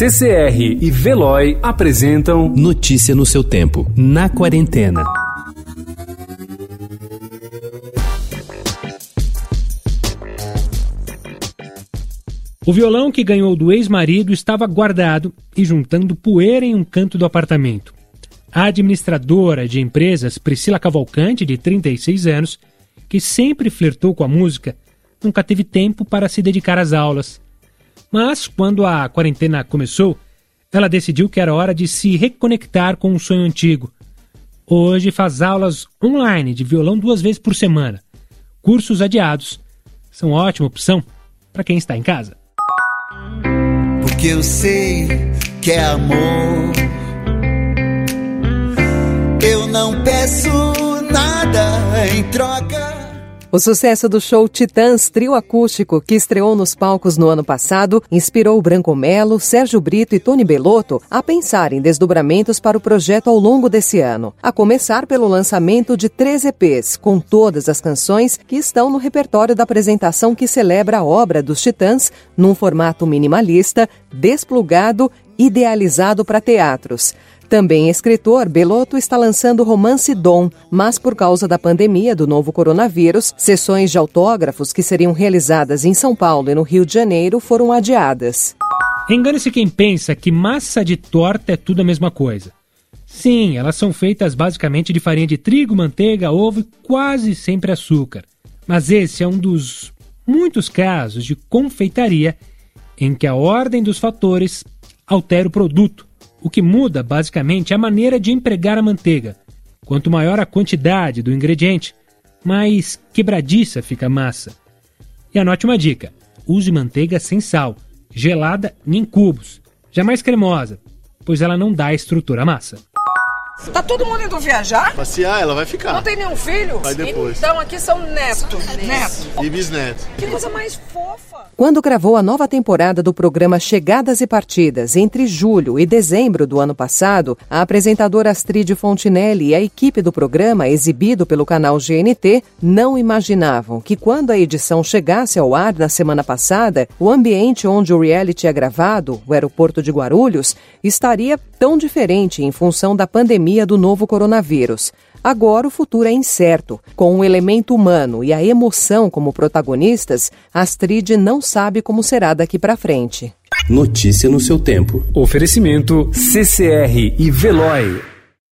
CCR e Veloy apresentam Notícia no seu tempo, na quarentena. O violão que ganhou do ex-marido estava guardado e juntando poeira em um canto do apartamento. A administradora de empresas, Priscila Cavalcante, de 36 anos, que sempre flertou com a música, nunca teve tempo para se dedicar às aulas. Mas, quando a quarentena começou, ela decidiu que era hora de se reconectar com um sonho antigo. Hoje faz aulas online de violão duas vezes por semana. Cursos adiados são ótima opção para quem está em casa. Porque eu sei que é amor. Eu não peço nada em troca. O sucesso do show Titãs Trio Acústico, que estreou nos palcos no ano passado, inspirou Branco Melo, Sérgio Brito e Tony Belotto a pensar em desdobramentos para o projeto ao longo desse ano. A começar pelo lançamento de três EPs, com todas as canções que estão no repertório da apresentação que celebra a obra dos Titãs num formato minimalista, desplugado, idealizado para teatros. Também escritor, Belotto está lançando o romance Dom, mas por causa da pandemia do novo coronavírus, sessões de autógrafos que seriam realizadas em São Paulo e no Rio de Janeiro foram adiadas. Engane-se quem pensa que massa de torta é tudo a mesma coisa. Sim, elas são feitas basicamente de farinha de trigo, manteiga, ovo e quase sempre açúcar. Mas esse é um dos muitos casos de confeitaria em que a ordem dos fatores altera o produto o que muda, basicamente, é a maneira de empregar a manteiga. Quanto maior a quantidade do ingrediente, mais quebradiça fica a massa. E anote uma dica: use manteiga sem sal, gelada nem em cubos, jamais cremosa, pois ela não dá estrutura à massa. Tá todo mundo indo viajar? Passear, ela vai ficar. Não tem nenhum filho? Vai depois. Então aqui são neto. Neto. E bisneto. Que coisa mais fofa. Quando gravou a nova temporada do programa Chegadas e Partidas entre julho e dezembro do ano passado, a apresentadora Astrid Fontinelli e a equipe do programa, exibido pelo canal GNT, não imaginavam que quando a edição chegasse ao ar na semana passada, o ambiente onde o reality é gravado, o aeroporto de Guarulhos, estaria tão diferente em função da pandemia do novo coronavírus. Agora o futuro é incerto. Com o elemento humano e a emoção como protagonistas, Astrid não sabe como será daqui para frente. Notícia no seu tempo. Oferecimento CCR e Veloy.